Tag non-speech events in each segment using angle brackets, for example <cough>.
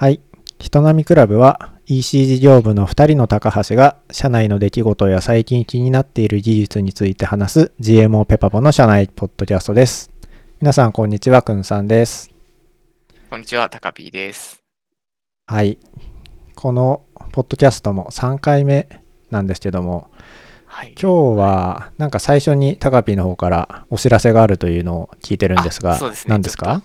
はい。人並みクラブは EC 事業部の2人の高橋が社内の出来事や最近気になっている技術について話す GMO ペパポの社内ポッドキャストです。皆さんこんにちは、くんさんです。こんにちは、タカピーです。はい。このポッドキャストも3回目なんですけども、はい。今日はなんか最初にタカピーの方からお知らせがあるというのを聞いてるんですが、すね何ですか？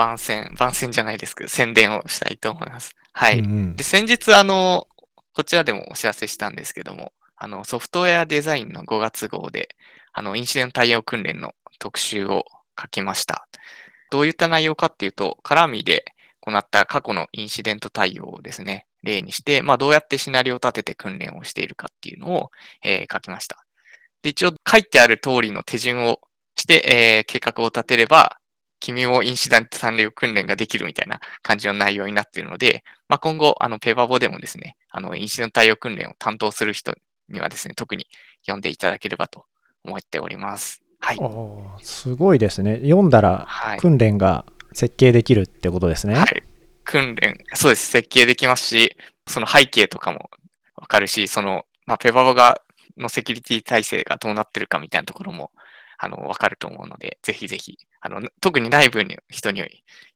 番宣、番宣じゃないですけど、宣伝をしたいと思います。はい。うんうんで、先日、あの、こちらでもお知らせしたんですけども、あの、ソフトウェアデザインの5月号で、あの、インシデント対応訓練の特集を書きました。どういった内容かっていうと、絡みで行った過去のインシデント対応をですね、例にして、まあ、どうやってシナリオを立てて訓練をしているかっていうのを、えー書きました。で、一応書いてある通りの手順をして、えー計画を立てれば、君もインシデント対応訓練ができるみたいな感じの内容になっているので、まあ、今後、あの、ペーパーボでもですね、あの、インシデント対応訓練を担当する人にはですね、特に読んでいただければと思っております。はい。すごいですね。読んだらはい。訓練が設計できるってことですね。はい。訓練、そうです。設計できますし、その背景とかもわかるし、その、まあ、ペバボが、のセキュリティ体制がどうなってるかみたいなところも、あの、わかると思うので、ぜひぜひ、あの、特に内部の人に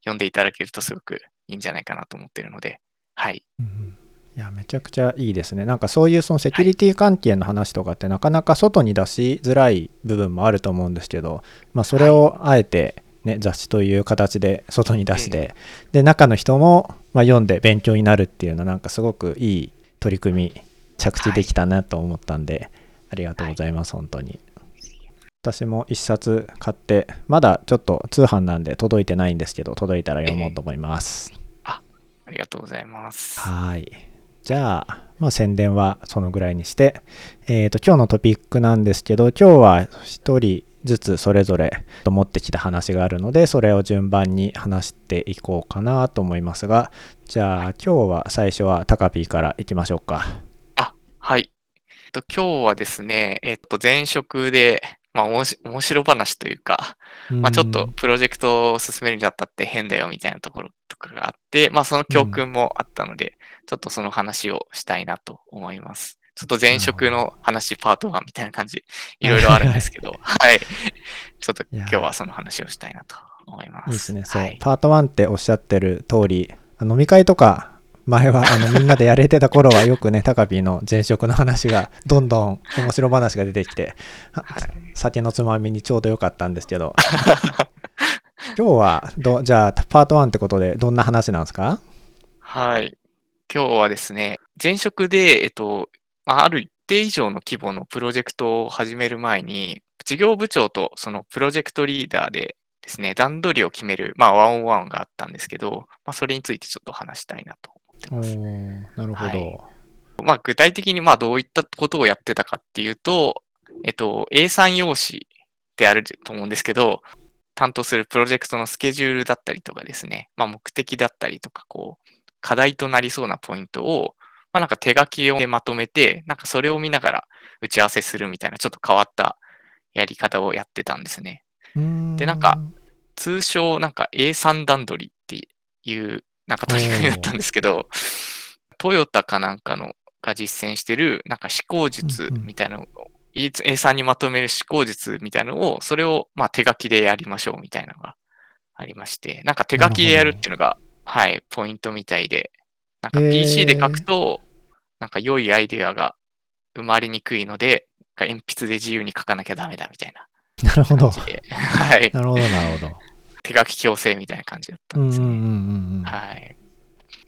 読んでいただけるとすごくいいんじゃないかなと思ってるので、はい。うんいや、めちゃくちゃいいですね。なんかそういうそのセキュリティ関係の話とかってなかなか外に出しづらい部分もあると思うんですけど、まあそれをあえてね、雑誌という形で外に出して、で、中の人もまあ読んで勉強になるっていうのはなんかすごくいい取り組み、着地できたなと思ったんで、ありがとうございます、本当に。私も一冊買って、まだちょっと通販なんで届いてないんですけど、届いたら読もうと思います。ありがとうございます。はい。じゃあ、まあ、宣伝はそのぐらいにして、えっ、と、今日のトピックなんですけど、今日は一人ずつそれぞれ持ってきた話があるので、それを順番に話していこうかなと思いますが、じゃあ、今日は最初はタカピーからいきましょうか。はい。えっと、今日はですね、えっと、前職で、まあ、おもし面白話というか、まあ、ちょっとプロジェクトを進めるにあたって変だよみたいなところとかがあって、まあ、その教訓もあったので、ちょっとその話をしたいなと思います。ちょっと前職の話パート1みたいな感じ、いろいろあるんですけど、<laughs> はい。ちょっと今日はその話をしたいなと思います。いいですね。そう。はい。パート1っておっしゃってる通り、飲み会とか、前はあのみんなでやれてた頃はよくね、タカピーの前職の話が、どんどん面白話が出てきて、酒のつまみにちょうどよかったんですけど、<laughs> 今日はど、じゃあ、パート1ってことで、どんな話なんですか？はい。今日はですね、前職で、えっと、まあある一定以上の規模のプロジェクトを始める前に、事業部長とそのプロジェクトリーダーでですね、段取りを決める、まあ、ワンオンワンがあったんですけど、まあ、それについてちょっと話したいなと思っておます。ーなるほど。はいまあ、具体的にまあどういったことをやってたかっていうと、えっと、A3 用紙であると思うんですけど、担当するプロジェクトのスケジュールだったりとかですね、まあ、目的だったりとか、こう、課題となりそうなポイントを、まあ、なんか手書きでまとめて、なんかそれを見ながら打ち合わせするみたいな、ちょっと変わったやり方をやってたんですね。でなんか、通称なんか A3 段取りっていう、なんか取り組みだったんですけど、トヨタかなんかのが実践してる、なんか思考術うんうん。みたいなのを、A- A3 にまとめる思考術みたいなのを、それをまあ手書きでやりましょうみたいなのがありまして、なんか手書きでやるっていうのが、はい、ポイントみたいで、なんか PC で書くと、なんか良いアイデアが生まれにくいので、鉛筆で自由に書かなきゃダメだみたいななるほど。はい、なるほど、なるほど。手書き強制みたいな感じだったうんんですね。うんうんうんうん。はい。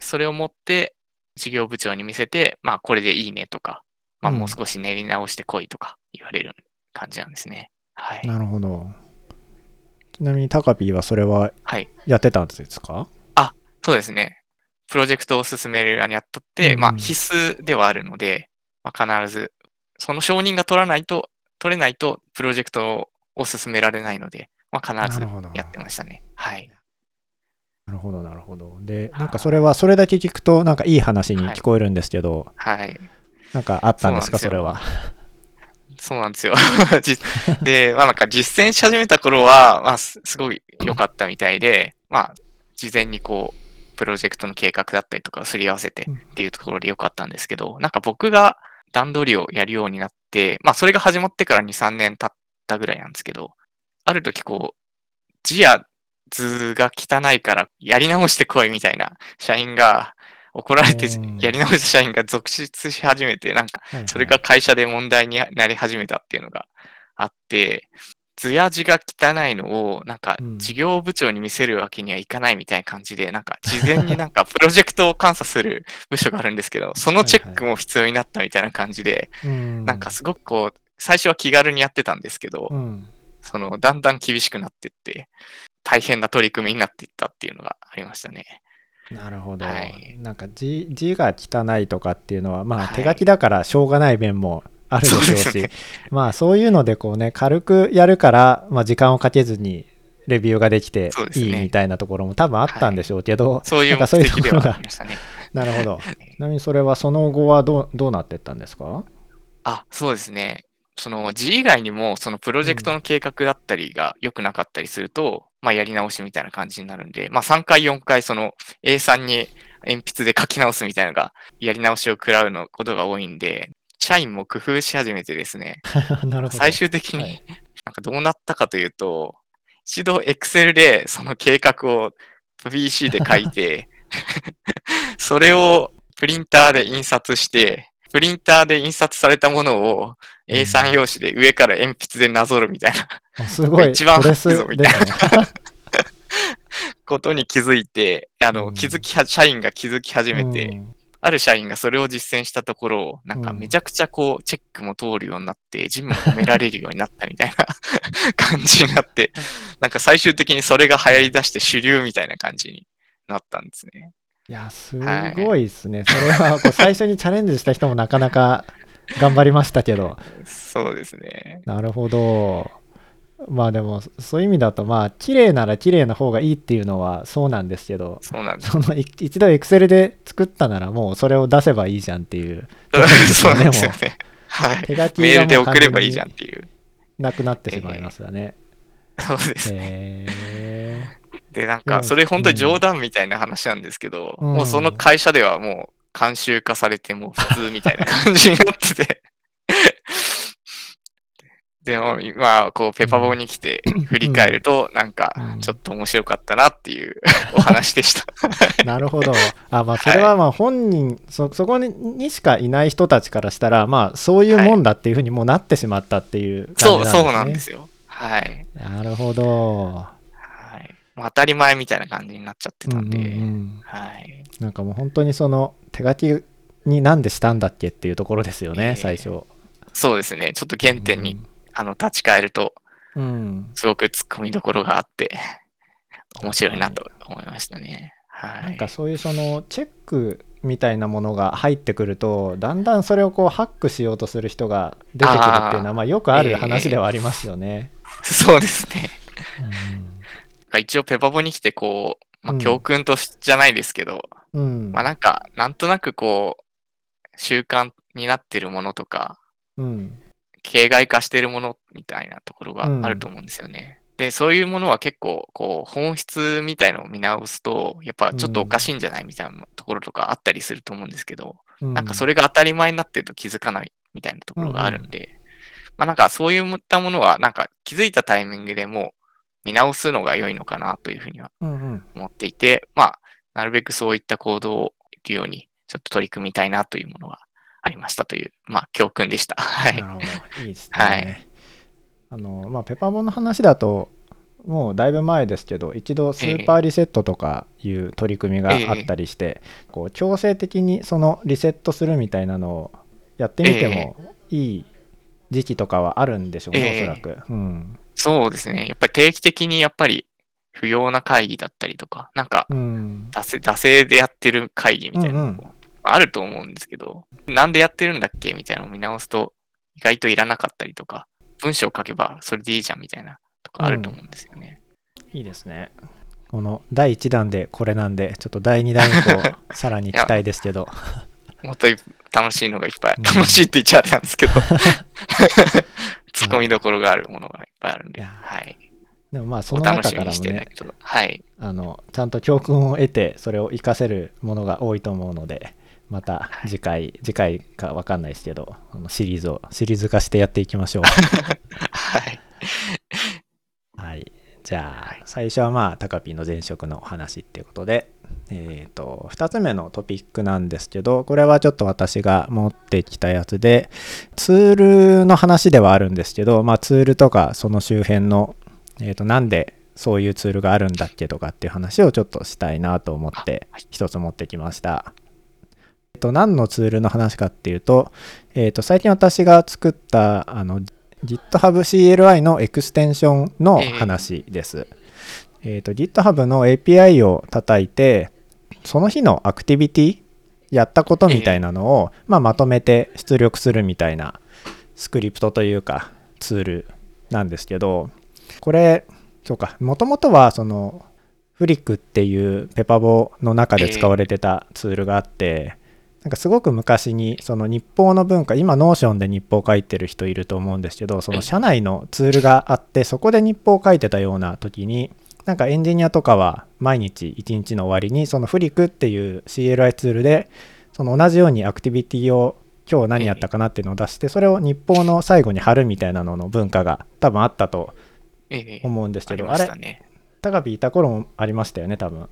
それを持って、事業部長に見せて、まあ、これでいいねとか、まあ、うんもう少し練り直してこいとか言われる感じなんですね。はい。なるほど。ちなみにタカピーはそれははい。やってたんですか？そうですね。プロジェクトを進めるにあたって、うんまあ、必須ではあるので、まあ、必ず、その承認が取らないと、取れないと、プロジェクトを進められないので、まあ、必ずやってましたね。はい。なるほど、なるほど。で、なんかそれは、それだけ聞くと、なんかいい話にはい聞こえるんですけど、はい。なんかあったんですか、それは？そうなんですよ。<laughs> じで、まあなんか実践し始めた頃は、まあすすごい良かったみたいで、まあ事前にこう、プロジェクトの計画だったりとかをすり合わせてっていうところでよかったんですけど、なんか僕が段取りをやるようになって、まあそれが始まってから2、3年経ったぐらいなんですけど、ある時こう、字や図が汚いからやり直してこいみたいな社員が怒られてうん。やり直した社員が続出し始めて、なんかそれが会社で問題になり始めたっていうのがあって、図や字が汚いのを、なんかうん。事業部長に見せるわけにはいかないみたいな感じで、なんか事前になんかプロジェクトを監査する部署があるんですけど、<laughs> そのチェックも必要になったみたいな感じで、うん。なんかすごくこう、最初は気軽にやってたんですけど、うんその、だんだん厳しくなってって、大変な取り組みになっていったっていうのがありましたね。なるほど、はい。なんか字字が汚いとかっていうのはまあはい。手書きだからしょうがない面もあるでしょうし、そうですね。まあそういうのでこうね軽くやるから、まあ、時間をかけずにレビューができていいみたいなところも多分あったんでしょうけど、そういうところが。<laughs> なるほど。ちなみにそれはその後はどうどうなってったんですか？あ、そうですね。その字以外にも、そのプロジェクトの計画だったりが良くなかったりすると、まあやり直しみたいな感じになるんで、まあ3回4回その A3 に鉛筆で書き直すみたいなのがやり直しを食らうのことが多いんで、社員も工夫し始めてですね、<laughs> 最終的にはい。なんかどうなったかというと、一度 Excel でその計画を PC で書いて、<laughs> それをプリンターで印刷して、プリンターで印刷されたものを A3 用紙で上から鉛筆でなぞるみたいな。あすごい。一番プレス早いぞみた。いなことに気づいて、あの、うん。気づきは、社員が気づき始めて、うん。ある社員がそれを実践したところ、なんかうん。めちゃくちゃこう、チェックも通るようになって、ジムも褒められるようになったみたいな <laughs> 感じになって、なんか最終的にそれが流行り出して主流みたいな感じになったんですね。いやすごいですね、それはこう最初にチャレンジした人もなかなか頑張りましたけどそうですね。なるほど。まあでもそういう意味だとまあ綺麗なら綺麗な方がいいっていうのはそうなんですけどそうなんです。そのい一度 Excel で作ったならもうそれを出せばいいじゃんっていう <laughs> そうなんですよね。はい。手書きメールで送ればいいじゃんっていう。なくなってしまいますよね。そうですね。へで、なんか、それ本当に冗談みたいな話なんですけど、うんもうその会社ではもう慣習化されて、もう普通みたいな感じになってて。<laughs> でも、今、こう、ペパボに来て振り返ると、なんかうん、ちょっと面白かったなっていうお話でした。ー <laughs> なるほど。あまあそれはまあ本人、そそこににしかいない人たちからしたらまあそういうもんだっていうふうにもうなってしまったっていう感じそう、なんですね。そうなんですよ。はい。なるほど。当たり前みたいな感じになっちゃってたんで、うんうんうんはい。なんかもう本当にその手書きになんでしたんだっけっていうところですよね、ええ最初。そうですね。ちょっと原点に、あの、立ち返ると、うん。うん。すごく突っ込みどころがあって、面白いなと思いましたね。はい。なんかそういうそのチェックみたいなものが入ってくるとだんだんそれをこうハックしようとする人が出てくるっていうのはまあよくある話ではありますよね。<laughs> そうですね。う一応ペパボに来てこう、まあ、うん教訓としじゃないですけど、ん。うんまあなんか、なんとなくこう、習慣になってるものとか、うん。形骸化してるものみたいなところがあると思うんですよね。で、そういうものは結構、こう、本質みたいのを見直すと、やっぱちょっとおかしいんじゃないみたいなところとかあったりすると思うんですけど、なんかそれ、れが当たり前になってると気づかないみたいなところがあるんで、まあなんかそういったものは、なんか気づいたタイミングでもう見直すのが良いのかなというふうにはうんうん、思っていて、まあ、なるべくそういった行動をできるように、ちょっと取り組みたいなというものがありましたという、まあ、教訓でした。<laughs> はい。いいですね。はいあの、まあ、ペパボの話だと、もうだいぶ前ですけど、一度スーパーリセットとかいう取り組みがあったりして、こう強制的にそのリセットするみたいなのをやってみてもいい時期とかはあるんでしょうね、ええおそらく。うん。そうですね。やっぱり定期的にやっぱり不要な会議だったりとか、なんか、うん。惰性惰性でやってる会議みたいなのうんうんもあると思うんですけど、なんでやってるんだっけ？みたいなのを見直すと、意外といらなかったりとか、文章を書けばそれでいいじゃんみたいなとかあると思うんですよね。いいですね。この第1弾でこれなんで、ちょっと第2弾以降、<laughs> さらに期待ですけど。もっと楽しいのがいっぱい、うん楽しいって言っちゃあれなんですけど、<laughs> 突っ込みどころがあるものがいっぱいあるんで、はい。でもまあそおの中からもねはい。あのちゃんと教訓を得てそれを活かせるものが多いと思うのでまた次回、次回か分かんないですけどあのシリーズをシリーズ化してやっていきましょう <laughs> はい。じゃあ、最初はまあタカピーの前職の話っていうことでえっ、と2つ目のトピックなんですけどこれはちょっと私が持ってきたやつでツールの話ではあるんですけどまあツールとかその周辺のえー、となんでそういうツールがあるんだっけとかっていう話をちょっとしたいなと思ってはい一つ持ってきました。えっと、何のツールの話かっていうと、えっと、最近私が作ったあの GitHub CLI のエクステンションの話です。えっと、GitHub の API を叩いて、その日のアクティビティ、やったことみたいなのを、まあ、まとめて出力するみたいなスクリプトというかツールなんですけど、これ、そうか、もともとはそのフリックっていうペパボの中で使われてたツールがあって、なんかすごく昔にその日報の文化今 Notion で日報を書いてる人いると思うんですけどその社内のツールがあってそこで日報を書いてたような時になんかエンジニアとかは毎日一日の終わりにそのフリックっていう CLI ツールでその同じようにアクティビティを今日何やったかなっていうのを出してそれを日報の最後に貼るみたいなのの文化が多分あったとええ。思うんですけどあれ。高ビいた頃もありましたよね多分。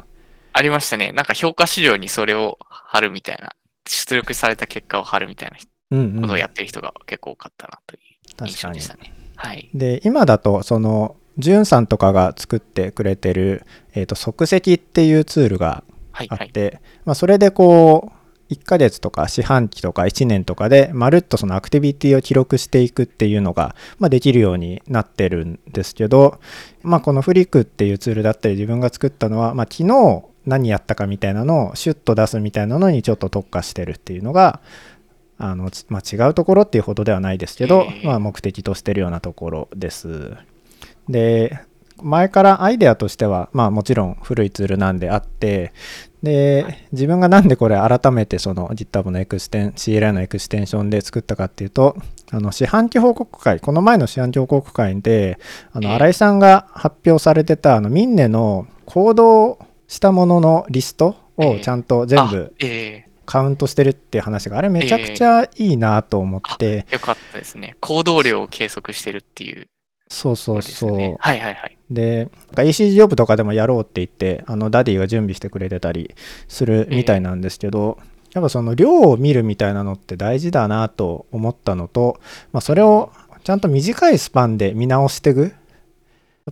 ありましたね。なんか評価資料にそれを貼るみたいな、出力された結果を貼るみたいなことをやってる人が結構多かったなという印象でしたね。はい。で今だとそのジュンさんとかが作ってくれてる、えー、と即席っていうツールがはい。はい。あって、まあ、それでこう1ヶ月とか四半期とか1年とかでまるっとそのアクティビティを記録していくっていうのが、まあ、できるようになってるんですけど、まあ、このフリックっていうツールだったり自分が作ったのは、まあ、昨日何やったかみたいなのをシュッと出すみたいなのにちょっと特化してるっていうのがあの、ちまあ、違うところっていうほどではないですけど、えーまあ、目的としてるようなところです。で前からアイデアとしては、まあ、もちろん古いツールなんであってで自分がなんでこれ改めてその GitHub のエクステン CLI のエクステンションで作ったかっていうとあの四半期報告会この前の四半期報告会であのええ新井さんが発表されてたあの minne の行動したもののリストをちゃんと全部カウントしてるっていう話があれめちゃくちゃいいなと思って、えよかったですね。行動量を計測してるっていうそうそうそう、ね。はいはいはい。で、EC ジョブとかでもやろうって言って、あのダディが準備してくれてたりするみたいなんですけど、やっぱその量を見るみたいなのって大事だなと思ったのと、まあ、それをちゃんと短いスパンで見直していく。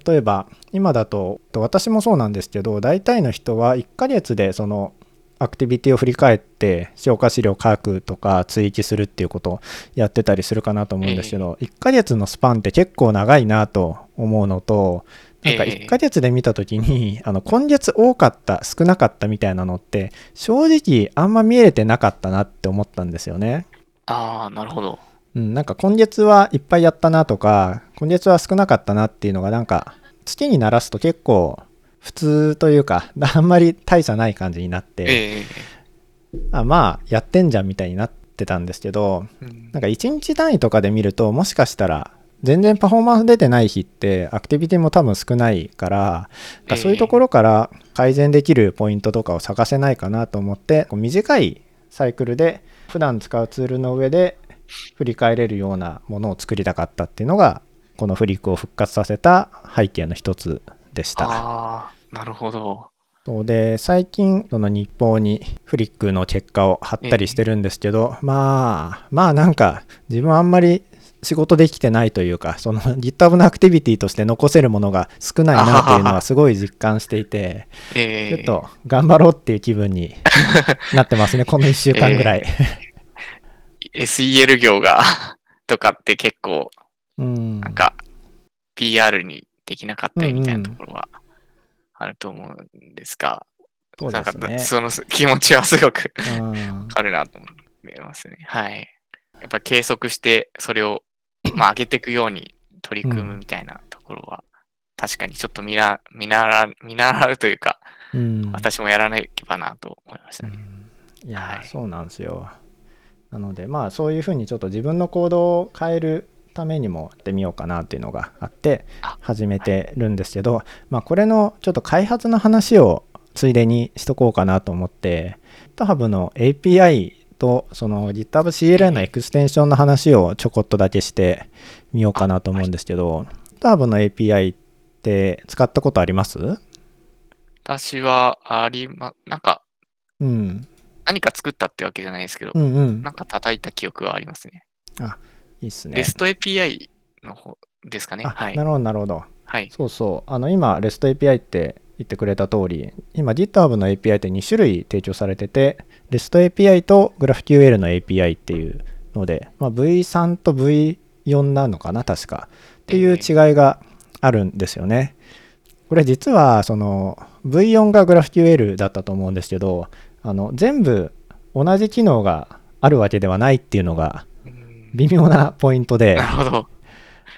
例えば、今だと、私もそうなんですけど、大体の人は1ヶ月でそのアクティビティを振り返って評価資料書くとか追記するっていうことをやってたりするかなと思うんですけど、1ヶ月のスパンって結構長いなと思うのとなんかええ1ヶ月で見た時に、あの今月多かった少なかったみたいなのって正直あんま見えてなかったなって思ったんですよね。ああ、なるほど。うん、なんか今月はいっぱいやったなとか今月は少なかったなっていうのがなんか月にならすと結構普通というか <laughs> あんまり大差ない感じになって、ええあまあやってんじゃんみたいになってたんですけどうん。なんか1日単位とかで見るともしかしたら全然パフォーマンス出てない日ってアクティビティも多分少ないからかそういうところから改善できるポイントとかを探せないかなと思ってこう短いサイクルで普段使うツールの上で振り返れるようなものを作りたかったっていうのがこのフリックを復活させた背景の一つでした。ああ、なるほど。そうで最近その日報にフリックの結果を貼ったりしてるんですけど、まあまあなんか自分あんまり仕事できてないというかその GitHub のアクティビティとして残せるものが少ないなというのはすごい実感していてええちょっと頑張ろうっていう気分になってますねこの1週間ぐらい。SEL 業が <laughs> とかって結構、うんなんか、PR にできなかったりみたいなとうんころはあると思うんですが、そうなんかですね。その気持ちはすごくうんあるなと思いますね。はい。やっぱ計測して、それを、まあ、上げていくように取り組むみたいなところは、確かにちょっと見な見習う見習うというか、うん私もやらなければなと思いましたね。いやー、はいそうなんですよ。なのでまあそういうふうにちょっと自分の行動を変えるためにもやってみようかなっていうのがあってあ始めてるんですけど、まあ、これのちょっと開発の話をついでにしとこうかなと思って GitHub の API とその GitHub CLI のエクステンションの話をちょこっとだけしてみようかなと思うんですけど GitHub の API って使ったことあります？私はありま、なんかうん何か作ったってわけじゃないですけど、うんうんなんか叩いた記憶はありますね。いいっすね REST API の方ですかね。あはいな。るほどなるほどはい。そうそう。あの今、REST API って言ってくれた通り、今 GitHub の API って2種類提供されてて、REST API と GraphQL の API っていうので、まあ、V3 と V4 なのかな、確か。っていう違いがあるんですよね。これ実はその V4 が GraphQL だったと思うんですけど、あの全部同じ機能があるわけではないっていうのがうん微妙なポイントで。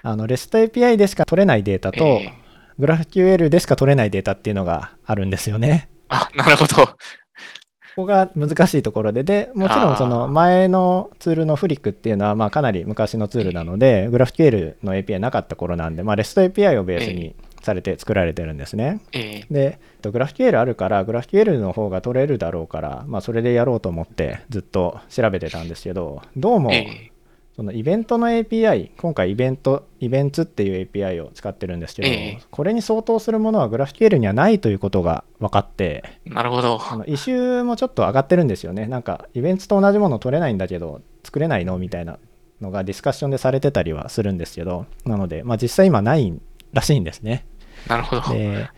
あの REST API でしか取れないデータと、えー GraphQL でしか取れないデータっていうのがあるんですよね。あ、なるほど。ここが難しいところで、で、もちろんその前のツールのフリックっていうのはまあかなり昔のツールなので、GraphQL の API なかった頃なんで、まあ、REST API をベースにされて作られてるんですね。えーで、えっと GraphQL あるから、GraphQL の方が取れるだろうから、まあ、それでやろうと思ってずっと調べてたんですけど、どうも、えそのイベントの API、今回イベント、イベンツっていう API を使ってるんですけど、ええこれに相当するものは GraphQL にはないということが分かって、ーなるほど。あのイシューもちょっと上がってるんですよね。なんか、イベントと同じもの取れないんだけど、作れないのみたいなのがディスカッションでされてたりはするんですけど、なので、まあ、実際今ないらしいんですね。なるほど。で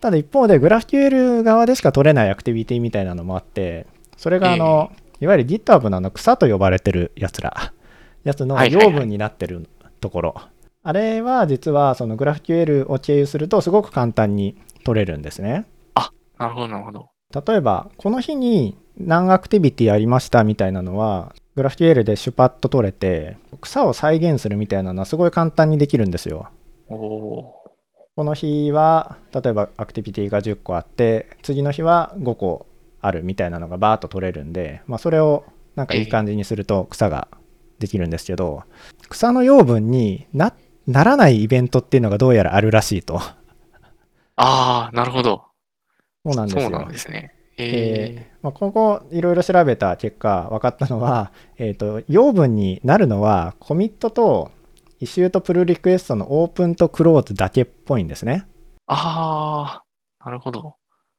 ただ一方で GraphQL 側でしか取れないアクティビティみたいなのもあってそれがあの、いわゆる GitHub のあの草と呼ばれてるやつら。やつの養分になってるところ、あれは実はその GraphQL を経由するとすごく簡単に取れるんですね。なるほど、なるほど。例えばこの日に何アクティビティありましたみたいなのは GraphQL でシュパッと取れて草を再現するみたいなのはすごい簡単にできるんですよ。おおこの日は例えばアクティビティが10個あって次の日は5個あるみたいなのがバーッと取れるんで、まあ、それをなんかいい感じにすると草ができるんですけど草の養分になならないイベントっていうのがどうやらあるらしいとああ、なるほど。そうなんですよそうなんですね。ええーまあ、ここいろいろ調べた結果分かったのは、えー、と養分になるのはコミットとイシューとプルリクエストのオープンとクローズだけっぽいんですね。ー、ああ、なるほど。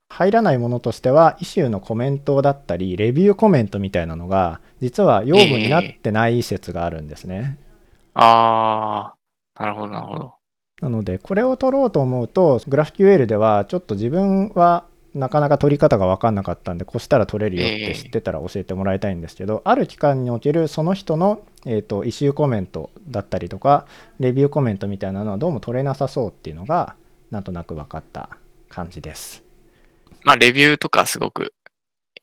入らないものとしては、イシューのコメントだったり、レビューコメントみたいなのが、実は養分になってない説があるんですね。ああ、なるほど、なるほど。なので、これを取ろうと思うと、GraphQL ではちょっと自分はなかなか取り方が分かんなかったんで、こうしたら取れるよって知ってたら教えてもらいたいんですけど、ある期間におけるその人の、えー、とイシューコメントだったりとか、レビューコメントみたいなのはどうも取れなさそうっていうのが、なんとなく分かった感じです。まあ、レビューとかすごく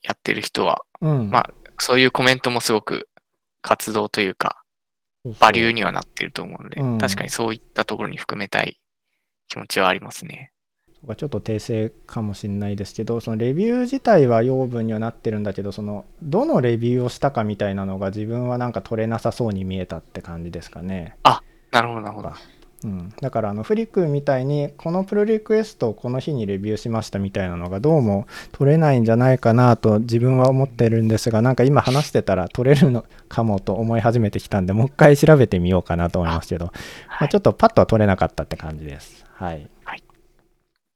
やってる人は、うん。まあそういうコメントもすごく活動というか、バリューにはなってると思うので、うん確かにそういったところに含めたい気持ちはありますね。ちょっと訂正かもしれないですけどそのレビュー自体は養分にはなってるんだけどそのどのレビューをしたかみたいなのが自分はなんか取れなさそうに見えたって感じですかね、なるほど、なるほど。うん、だからあのフリックみたいにこのプルリクエストをこの日にレビューしましたみたいなのがどうも取れないんじゃないかなと自分は思ってるんですがなんか今話してたら取れるのかもと思い始めてきたんでもう一回調べてみようかなと思いますけどまあ、はいちょっとパッとは取れなかったって感じです。はい。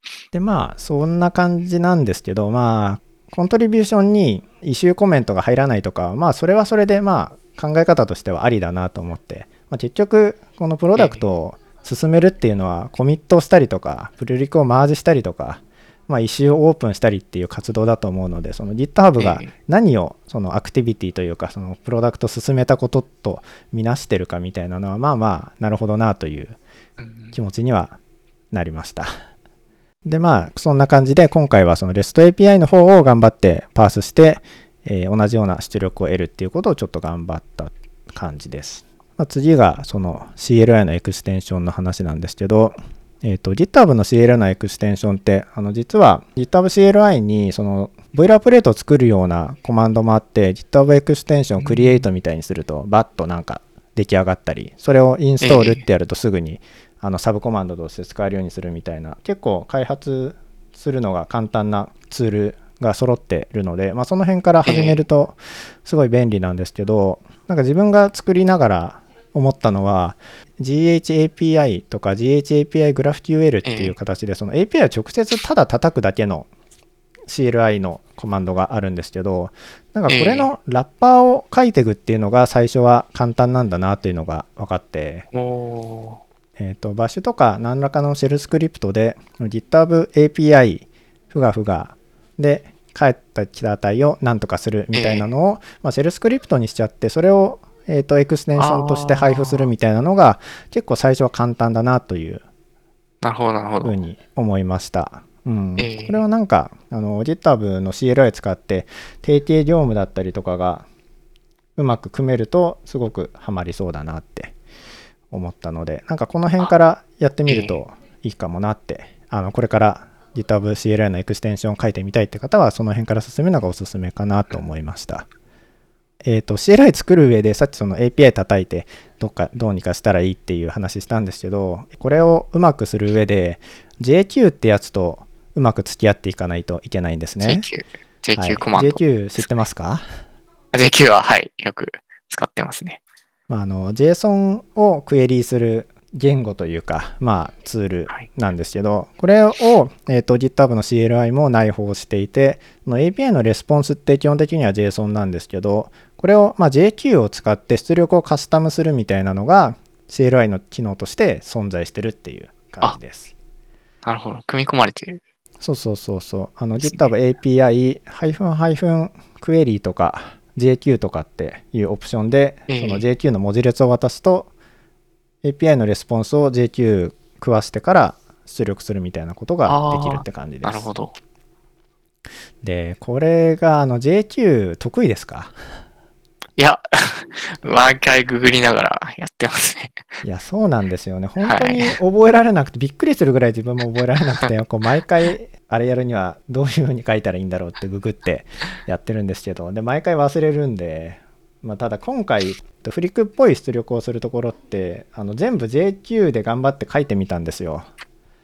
はいで、まあ、そんな感じなんですけど、まあ、コントリビューションにイシューコメントが入らないとかは、まあ、それはそれで、まあ、考え方としてはありだなと思って、まあ、結局、このプロダクトを進めるっていうのは、コミットをしたりとか、プルリクをマージしたりとか、まあ、イシューをオープンしたりっていう活動だと思うので、その GitHub がええ何をそのアクティビティというか、そのプロダクトを進めたこととみなしてるかみたいなのは、まあまあ、なるほどなといううん。気持ちにはなりました。で、まあ、そんな感じで、今回はその REST API の方を頑張ってパースして、えー同じような出力を得るっていうことをちょっと頑張った感じです。まあ、次がその CLI のエクステンションの話なんですけど、えっ、と、GitHub の CLI のエクステンションって、あの、実は GitHub CLI にそのボイラープレートを作るようなコマンドもあって、GitHub エクステンションをクリエイトみたいにすると、バッとなんか出来上がったり、それをインストールってやるとすぐに、あのサブコマンドとして使えるようにするみたいな、結構開発するのが簡単なツールが揃ってるので、まあ、その辺から始めるとすごい便利なんですけど、なんか自分が作りながら思ったのは GHAPI とか GHAPI GraphQL っていう形でその API を直接ただ叩くだけの CLI のコマンドがあるんですけどなんかこれのラッパーを書いていくっていうのが最初は簡単なんだなっていうのが分かってえっ、とバッシュとか何らかのシェルスクリプトで GitHub API ふがふがで帰ったきた値を何とかするみたいなのを、まあ、シェルスクリプトにしちゃってそれをえーと、エクステンションとして配布するみたいなのが結構最初は簡単だなというふうに思いました。うん。えー、これはなんかあの GitHub の CLI 使って定型業務だったりとかがうまく組めるとすごくハマりそうだなって思ったのでなんかこの辺からやってみるといいかもなって、えー、あのこれから GitHub CLI のエクステンションを書いてみたいって方はその辺から進めるのがおすすめかなと思いました。えっ、ー、と、CLI 作る上で、さっきその API 叩いて、どっか、どうにかしたらいいっていう話したんですけど、これをうまくする上で、JQ ってやつとうまく付き合っていかないといけないんですね。JQ。JQ コマンド。JQ 知ってますか ?JQ は、はい、よく使ってますね。まあ、あの、JSON をクエリーする言語というか、まあ、ツールなんですけど、はい、これを、えーと、GitHub の CLI も内包していて、の API のレスポンスって基本的には JSON なんですけど、これを、まあ、JQ を使って出力をカスタムするみたいなのが CLI の機能として存在してるっていう感じです。なるほど。組み込まれている。そうそうそうそう。あの、GitHub API ハイフンハイフンクエリーとか JQ とかっていうオプションで、その JQ の文字列を渡すと、API のレスポンスを JQ 食わしてから出力するみたいなことができるって感じです。なるほど。で、これがあの JQ 得意ですか？いや、<laughs> 毎回ググりながらやってますね。いや、そうなんですよね。本当に覚えられなくて、びっくりするぐらい自分も覚えられなくて、<laughs> こう毎回あれやるにはどういう風に書いたらいいんだろうってググってやってるんですけど、で、毎回忘れるんで、まあ、ただ今回フリックっぽい出力をするところってあの全部 JQ で頑張って書いてみたんですよ。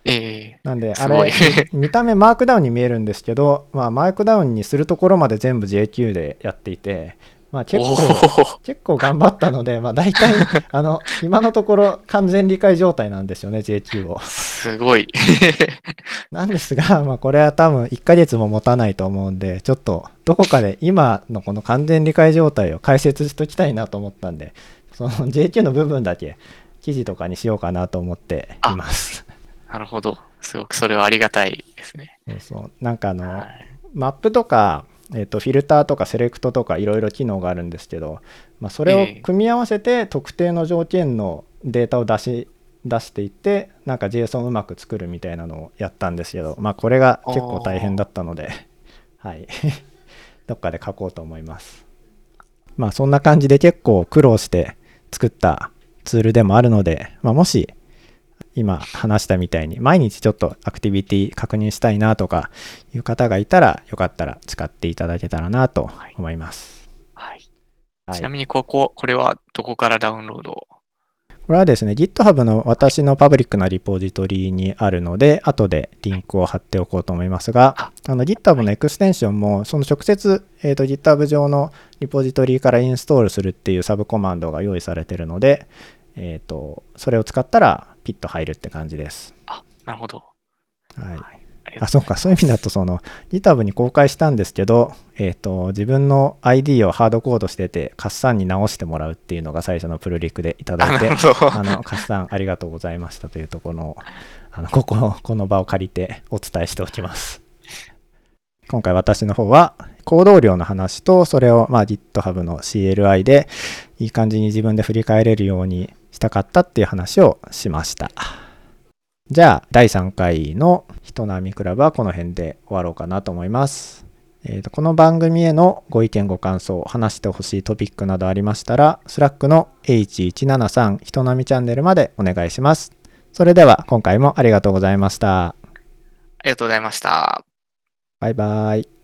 えー、なんであれ見た目マークダウンに見えるんですけど、まあ、マークダウンにするところまで全部 JQ でやっていてまあ、結構、結構頑張ったので、まあ、大体、<laughs> あの、今のところ完全理解状態なんですよね、J2 を。すごい。<laughs> なんですが、まあ、これは多分1ヶ月も持たないと思うんで、ちょっと、どこかで今のこの完全理解状態を解説しときたいなと思ったんで、その J2 の部分だけ記事とかにしようかなと思っています。なるほど。すごくそれはありがたいですね。そうそう。なんかあの、はい、マップとか、えーと、フィルターとかセレクトとかいろいろ機能があるんですけど、まあ、それを組み合わせて特定の条件のデータを出し出していってなんか JSON うまく作るみたいなのをやったんですけど、まあ、これが結構大変だったので、はい、<laughs> どっかで書こうと思います。まあそんな感じで結構苦労して作ったツールでもあるので、まあ、もし今話したみたいに毎日ちょっとアクティビティ確認したいなとかいう方がいたらよかったら使っていただけたらなと思います。はい。はい、ちなみにここ、これはどこからダウンロード？これはですね、GitHub の私のパブリックなリポジトリにあるので、後でリンクを貼っておこうと思いますが、あの GitHub のエクステンションも、その直接、えーと、GitHub 上のリポジトリからインストールするっていうサブコマンドが用意されているので、えーとそれを使ったらピッと入るって感じです。あ、なるほど。はい。あ、そうか。そういう意味だと、その、GitHub に公開したんですけど、えっ、ー、と、自分の ID をハードコードしてて、カッサンに直してもらうっていうのが最初のプルリクでいただいて、あの、カッサンありがとうございましたというところの、あの、ここ、この場を借りてお伝えしておきます。今回私の方は、行動量の話と、それを、まあ、GitHub の CLI で、いい感じに自分で振り返れるようにしたかったっていう話をしました。じゃあ、第3回の人並みクラブはこの辺で終わろうかなと思います。えーと、この番組へのご意見ご感想、話してほしいトピックなどありましたら、スラックの H173 人並みチャンネルまでお願いします。それでは今回もありがとうございました。ありがとうございました。バイバイ。